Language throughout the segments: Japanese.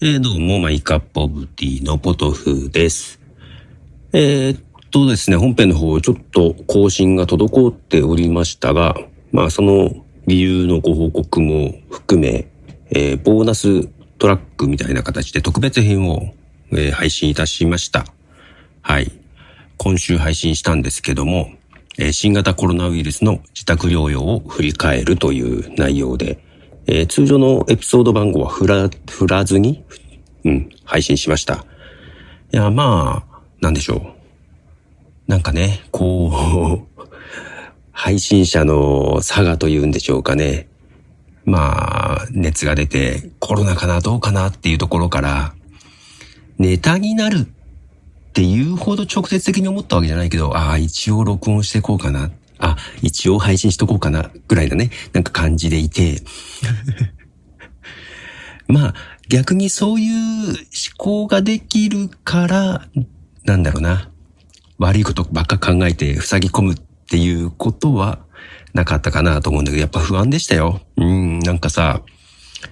えー、どうも、 My Cup of Tea のポトフです。えー、っとですね、本編の方、ちょっと更新が滞っておりましたが、まあ、その理由のご報告も含め、えー、ボーナストラックみたいな形で特別編を、えー、配信いたしました。はい。今週配信したんですけども、えー、新型コロナウイルスの自宅療養を振り返るという内容で、えー、通常のエピソード番号は振ら、振らずに、うん、配信しました。いや、まあ、なんでしょう。なんかね、こう、配信者の差がというんでしょうかね。まあ、熱が出てコロナかなどうかなっていうところから、ネタになるっていうほど直接的に思ったわけじゃないけど、ああ、一応録音していこうかな。あ、一応配信しとこうかな、ぐらいなね、なんか感じでいて。まあ、逆にそういう思考ができるから、なんだろうな。悪いことばっか考えて塞ぎ込むっていうことはなかったかなと思うんだけど、やっぱ不安でしたよ。うん、なんかさ、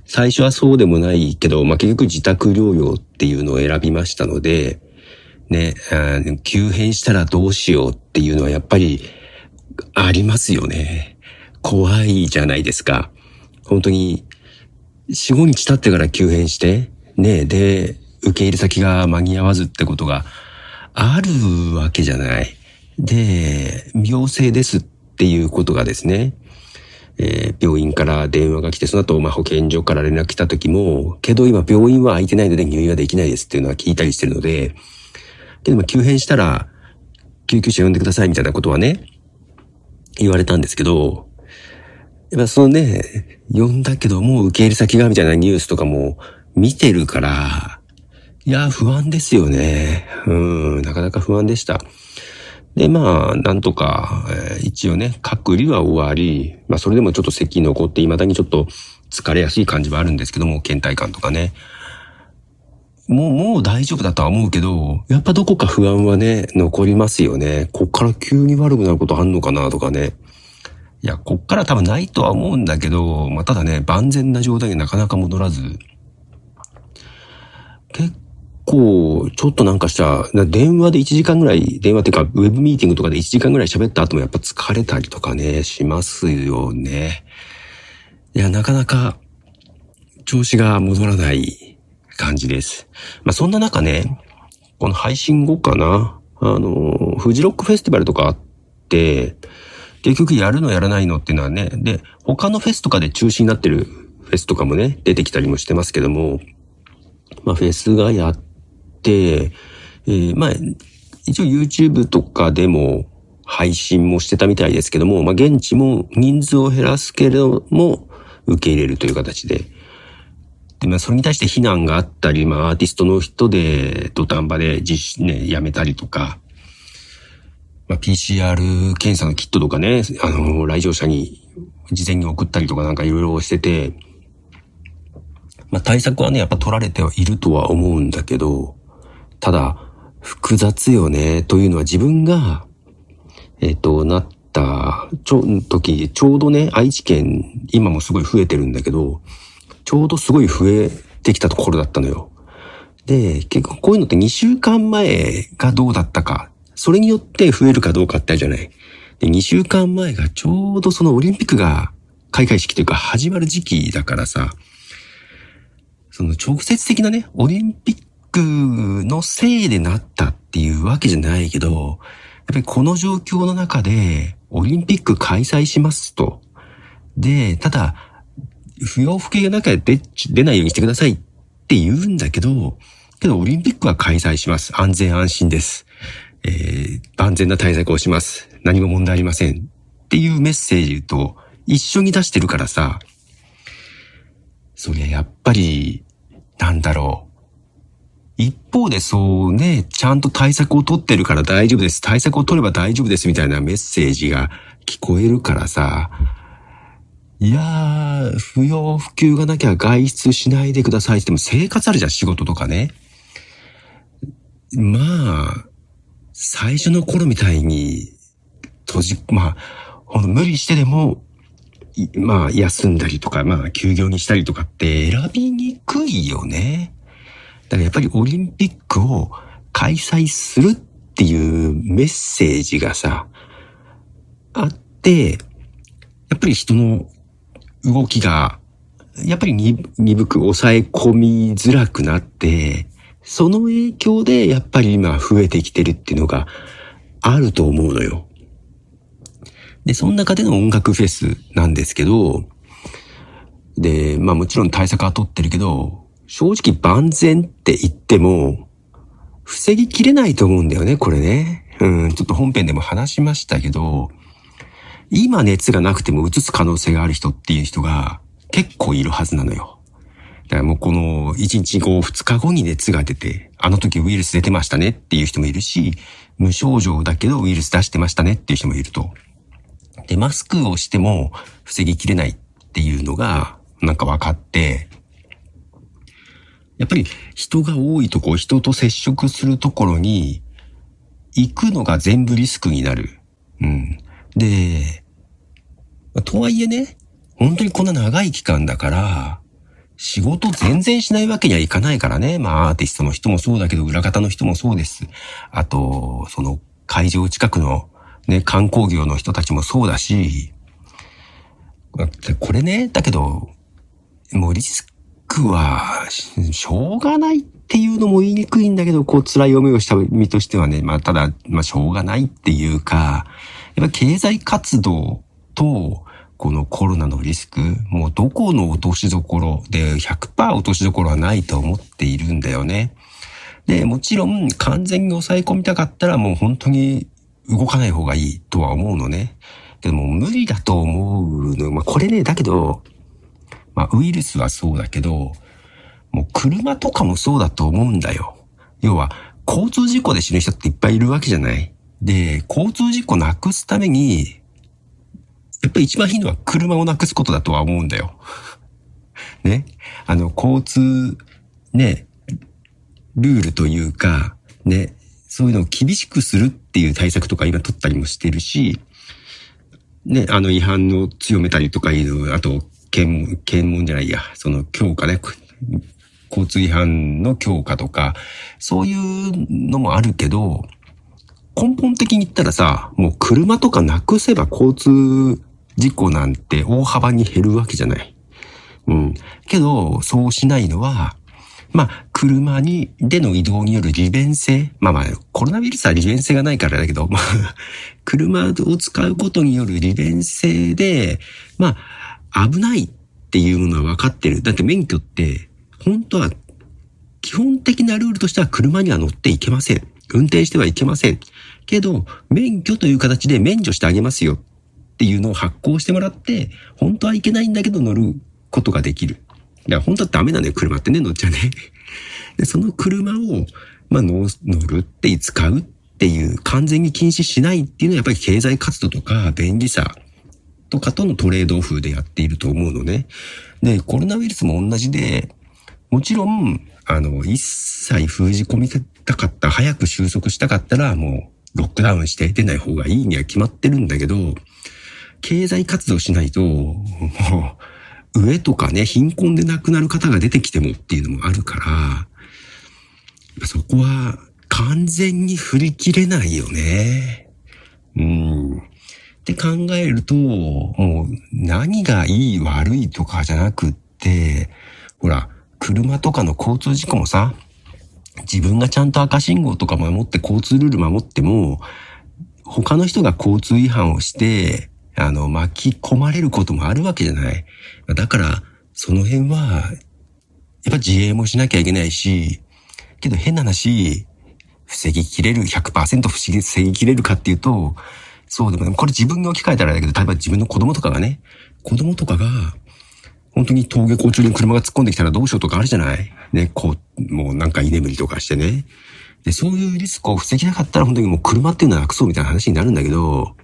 最初はそうでもないけど、まあ、結局自宅療養っていうのを選びましたので、ね、急変したらどうしようっていうのはやっぱりありますよね。怖いじゃないですか。本当に、4、5日経ってから急変して、ね、で、受け入れ先が間に合わずってことがあるわけじゃない。で、病性ですっていうことがですね、えー、病院から電話が来て、その後、まあ、保健所から連絡来た時も、けど今病院は空いてないので入院はできないですっていうのは聞いたりしてるので、けども急変したら、救急車呼んでくださいみたいなことはね、言われたんですけど、やっぱそのね、呼んだけどもう受け入れ先がみたいなニュースとかも見てるから、いや、不安ですよね。うん、なかなか不安でした。で、まあ、なんとか、えー、一応ね、隔離は終わり、まあ、それでもちょっと咳残って、未だにちょっと疲れやすい感じはあるんですけども、倦怠感とかね。もう、もう大丈夫だとは思うけど、やっぱどこか不安はね、残りますよね。こっから急に悪くなることあんのかなとかね。いや、こっから多分ないとは思うんだけど、まあ、ただね、万全な状態になかなか戻らず、結構、ちょっとなんかした、電話で1時間ぐらい、電話っていうか、ウェブミーティングとかで1時間ぐらい喋った後もやっぱ疲れたりとかね、しますよね。いや、なかなか、調子が戻らない感じです。まあ、そんな中ね、この配信後かな、あの、フジロックフェスティバルとかあって、結局やるのやらないのっていうのはね、で、他のフェスとかで中止になってるフェスとかもね、出てきたりもしてますけども、まあ、フェスがやって、えー、まあ、一応 YouTube とかでも配信もしてたみたいですけども、まあ、現地も人数を減らすけれども、受け入れるという形で、で、でまあ、それに対して非難があったり、まあ、アーティストの人で、土壇場で実施ね、やめたりとか、まあ、PCR 検査のキットとかね、あの、来場者に事前に送ったりとかなんかいろいろしてて、まあ、対策はね、やっぱ取られてはいるとは思うんだけど、ただ、複雑よね、というのは自分が、えっ、と、なった、ちょ、時、ちょうどね、愛知県、今もすごい増えてるんだけど、ちょうどすごい増えてきたところだったのよ。で、結構こういうのって2週間前がどうだったか、それによって増えるかどうかってあるじゃない。で、2週間前がちょうどそのオリンピックが開会式というか始まる時期だからさ、その直接的なね、オリンピックのせいでなったっていうわけじゃないけど、やっぱりこの状況の中でオリンピック開催しますと。で、ただ、不要不急がなきゃ出、出ないようにしてくださいって言うんだけど、けどオリンピックは開催します。安全安心です。えー、万全な対策をします。何も問題ありません。っていうメッセージと一緒に出してるからさ、そりゃやっぱり、なんだろう。一方でそうね、ちゃんと対策を取ってるから大丈夫です。対策を取れば大丈夫ですみたいなメッセージが聞こえるからさ、いやー、不要不急がなきゃ外出しないでくださいっても生活あるじゃん、仕事とかね。まあ、最初の頃みたいに、閉じ、まあ、ほん無理してでも、まあ、休んだりとか、まあ、休業にしたりとかって選びにくいよね。だからやっぱりオリンピックを開催するっていうメッセージがさ、あって、やっぱり人の動きが、やっぱり鈍く抑え込みづらくなって、その影響でやっぱり今増えてきてるっていうのがあると思うのよ。で、その中での音楽フェスなんですけど、で、まあもちろん対策は取ってるけど、正直万全って言っても、防ぎきれないと思うんだよね、これね。うん、ちょっと本編でも話しましたけど、今熱がなくても移す可能性がある人っていう人が結構いるはずなのよ。だからもうこの1日後、2日後に熱が出て、あの時ウイルス出てましたねっていう人もいるし、無症状だけどウイルス出してましたねっていう人もいると。で、マスクをしても防ぎきれないっていうのがなんか分かって、やっぱり人が多いとこ、人と接触するところに行くのが全部リスクになる。うん。で、とはいえね、本当にこんな長い期間だから、仕事全然しないわけにはいかないからね。まあアーティストの人もそうだけど、裏方の人もそうです。あと、その会場近くのね、観光業の人たちもそうだし、これね、だけど、もうリスクは、しょうがないっていうのも言いにくいんだけど、こう辛い思いをした身としてはね、まあただ、まあしょうがないっていうか、っぱ経済活動と、このコロナのリスク、もうどこの落としどころで100%落としどころはないと思っているんだよね。で、もちろん完全に抑え込みたかったらもう本当に動かない方がいいとは思うのね。でも無理だと思うの。まあこれね、だけど、まあウイルスはそうだけど、もう車とかもそうだと思うんだよ。要は、交通事故で死ぬ人っていっぱいいるわけじゃないで、交通事故なくすために、やっぱり一番いいのは車をなくすことだとは思うんだよ。ね。あの、交通、ね、ルールというか、ね、そういうのを厳しくするっていう対策とか今取ったりもしてるし、ね、あの違反を強めたりとかいう、あと、検問、検問じゃないや、その強化ね、交通違反の強化とか、そういうのもあるけど、根本的に言ったらさ、もう車とかなくせば交通事故なんて大幅に減るわけじゃない。うん。けど、そうしないのは、まあ、車に、での移動による利便性。まあまあ、コロナウイルスは利便性がないからだけど、まあ、車を使うことによる利便性で、まあ、危ないっていうのは分かってる。だって免許って、本当は、基本的なルールとしては車には乗っていけません。運転してはいけません。けど、免許という形で免除してあげますよっていうのを発行してもらって、本当はいけないんだけど乗ることができる。だから本当はダメなのよ、車ってね、乗っちゃね。で、その車を、まあ乗、乗るって使うっていう完全に禁止しないっていうのはやっぱり経済活動とか便利さとかとのトレードオフでやっていると思うのね。で、コロナウイルスも同じで、もちろん、あの、一切封じ込みたかった、早く収束したかったら、もう、ロックダウンして出ない方がいいには決まってるんだけど、経済活動しないと、もう、上とかね、貧困で亡くなる方が出てきてもっていうのもあるから、そこは完全に振り切れないよね。うん。って考えると、もう何がいい悪いとかじゃなくって、ほら、車とかの交通事故もさ、自分がちゃんと赤信号とか守って交通ルール守っても、他の人が交通違反をして、あの、巻き込まれることもあるわけじゃない。だから、その辺は、やっぱ自衛もしなきゃいけないし、けど変な話、防ぎきれる、100%防ぎきれるかっていうと、そうでも、これ自分に置き換えたらだけど、例えば自分の子供とかがね、子供とかが、本当に登下校中に車が突っ込んできたらどうしようとかあるじゃない？ね、こう、もうなんか居眠りとかしてね。で、そういうリスクを防ぎなかったら本当にもう車っていうのはなくそうみたいな話になるんだけど、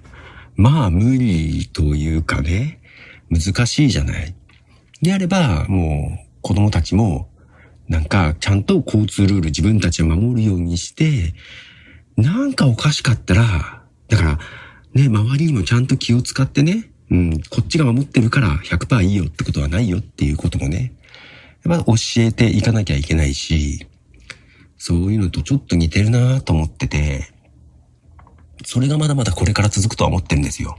まあ無理というかね、難しいじゃない？であれば、もう子供たちも、なんかちゃんと交通ルール自分たちを守るようにして、なんかおかしかったら、だからね、周りにもちゃんと気を使ってね、うん、こっちが守ってるから100%いいよってことはないよっていうこともね、やっぱ教えていかなきゃいけないし、そういうのとちょっと似てるなと思ってて、それがまだまだこれから続くとは思ってるんですよ。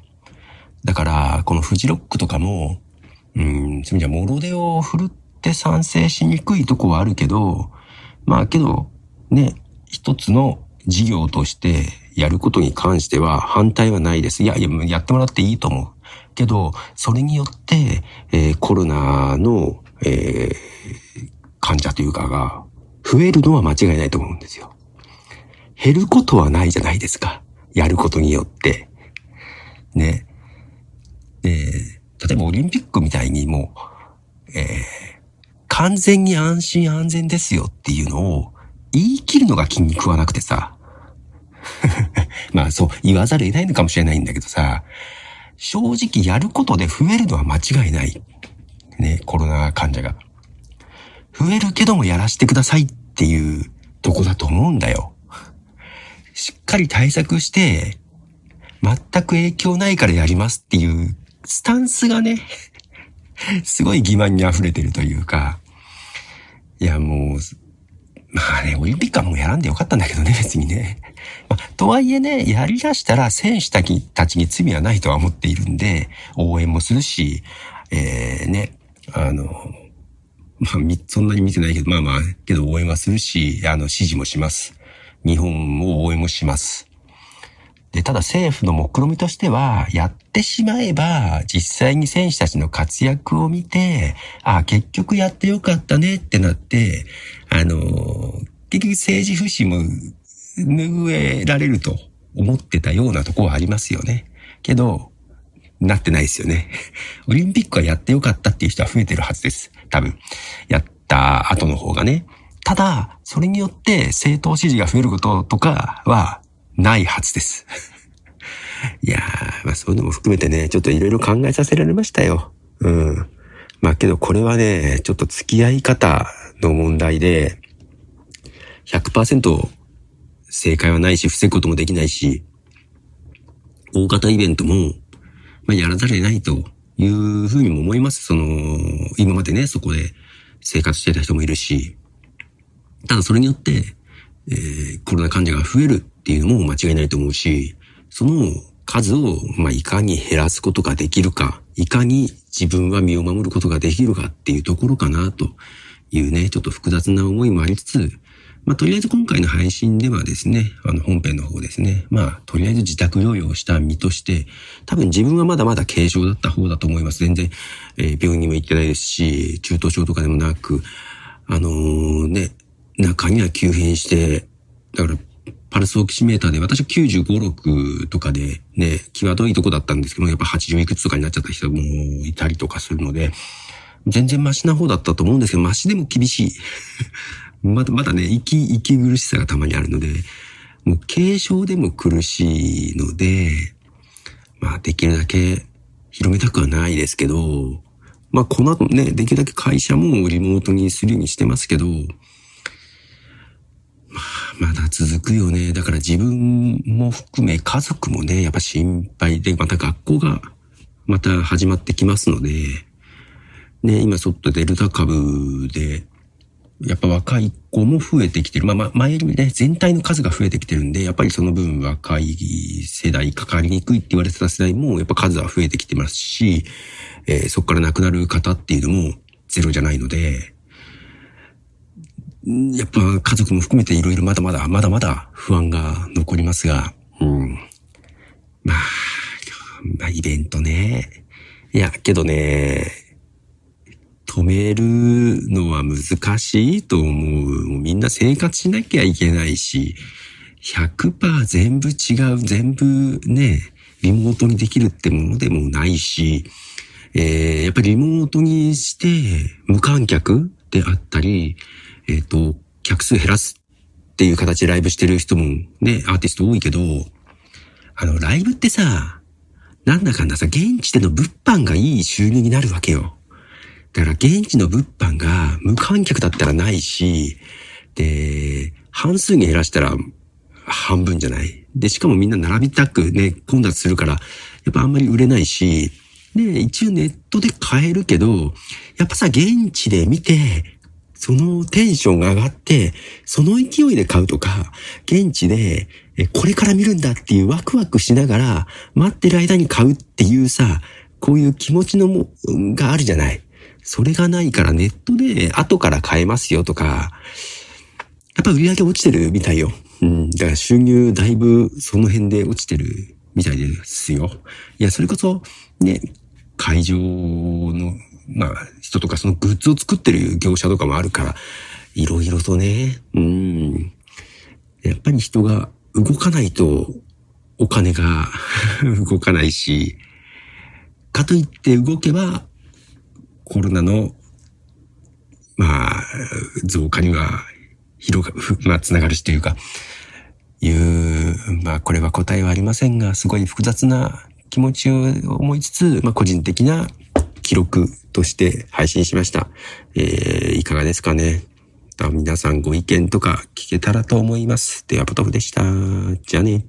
だから、このフジロックとかも、うん、そういう意味じゃ、モロデを振るって賛成しにくいとこはあるけど、まあけど、ね、一つの事業としてやることに関しては反対はないです。いや、いや、やってもらっていいと思う。けど、それによって、えー、コロナの、えー、患者というかが増えるのは間違いないと思うんですよ。減ることはないじゃないですか。やることによって。ね。で、例えばオリンピックみたいにもう、え、完全に安心安全ですよっていうのを言い切るのが筋肉はなくてさ。まあそう言わざるを得ないのかもしれないんだけどさ、正直やることで増えるのは間違いない。ね、コロナ患者が。増えるけどもやらせてくださいっていうとこだと思うんだよ。しっかり対策して、全く影響ないからやりますっていうスタンスがね、すごい欺瞞に溢れてるというか、いやもう、まあね、オリンピックはもうやらんでよかったんだけどね、別にね。まあ、とはいえね、やりだしたら選手たちに罪はないとは思っているんで、応援もするし、えー、ね、あの、まあ、そんなに見てないけど、まあまあ、けど応援はするし、あの、支持もします。日本を応援もします。で、ただ政府の目論みとしては、やってしまえば、実際に選手たちの活躍を見て、あ、結局やってよかったねってなって、あの、結局政治不信も拭えられると思ってたようなとこはありますよね。けど、なってないですよね。オリンピックはやってよかったっていう人は増えてるはずです。多分。やった後の方がね。ただ、それによって政党支持が増えることとかはないはずです。いやー、まあそういうのも含めてね、ちょっといろいろ考えさせられましたよ。うん。まあけどこれはね、ちょっと付き合い方の問題で、100%正解はないし、防ぐこともできないし、大型イベントも、まあやらざるを得ないというふうにも思います。その、今までね、そこで生活してた人もいるし、ただそれによって、えー、コロナ患者が増えるっていうのも間違いないと思うし、その数を、まあ、いかに減らすことができるか、いかに自分は身を守ることができるかっていうところかなというね、ちょっと複雑な思いもありつつ、まあ、とりあえず今回の配信ではですね、あの、本編の方ですね。まあ、とりあえず自宅療養した身として、多分自分はまだまだ軽症だった方だと思います。全然、えー、病院にも行ってないですし、中等症とかでもなく、あのー、ね、中には急変して、だから、パルスオキシメーターで、私は95、6とかでね、際どいとこだったんですけどやっぱ80いくつとかになっちゃった人もいたりとかするので、全然マシな方だったと思うんですけど、マシでも厳しい。まだまだね、息、息苦しさがたまにあるので、もう軽症でも苦しいので、まあできるだけ広めたくはないですけど、まあこの後ね、できるだけ会社もリモートにするようにしてますけど、まだ続くよね。だから自分も含め家族もね、やっぱ心配で、また学校がまた始まってきますので、ね、今ちょっとデルタ株で、やっぱ若い子も増えてきてる。まあ、ま、前よりね、全体の数が増えてきてるんで、やっぱりその分若い世代、かかりにくいって言われてた世代も、やっぱ数は増えてきてますし、えー、そこから亡くなる方っていうのもゼロじゃないので、やっぱ家族も含めていろいろまだまだ、まだまだ不安が残りますが、うん。まあ、まあ、イベントね。いや、けどね、止めるのは難しいと思う。もうみんな生活しなきゃいけないし、100%全部違う、全部ね、リモートにできるってものでもないし、えー、やっぱりリモートにして無観客であったり、えっ、ー、と、客数減らすっていう形でライブしてる人もね、アーティスト多いけど、あの、ライブってさ、なんだかんださ、現地での物販がいい収入になるわけよ。だから現地の物販が無観客だったらないし、で、半数に減らしたら半分じゃない？で、しかもみんな並びたくね、混雑するから、やっぱあんまり売れないし、で、一応ネットで買えるけど、やっぱさ、現地で見て、そのテンションが上がって、その勢いで買うとか、現地で、これから見るんだっていうワクワクしながら、待ってる間に買うっていうさ、こういう気持ちのも、があるじゃない。それがないからネットで後から買えますよとか、やっぱ売り上げ落ちてるみたいよ。うん。だから収入だいぶその辺で落ちてるみたいですよ。いや、それこそ、ね、会場の、まあ、人とかそのグッズを作ってる業者とかもあるから、いろいろとね、うん。やっぱり人が動かないとお金が 動かないし、かといって動けばコロナの、まあ、増加には広が、まあ、つながるしというか、いう、まあ、これは答えはありませんが、すごい複雑な気持ちを思いつつ、まあ、個人的な記録として配信しました。えー、いかがですかね。皆さんご意見とか聞けたらと思います。では、ポトフでした。じゃあね。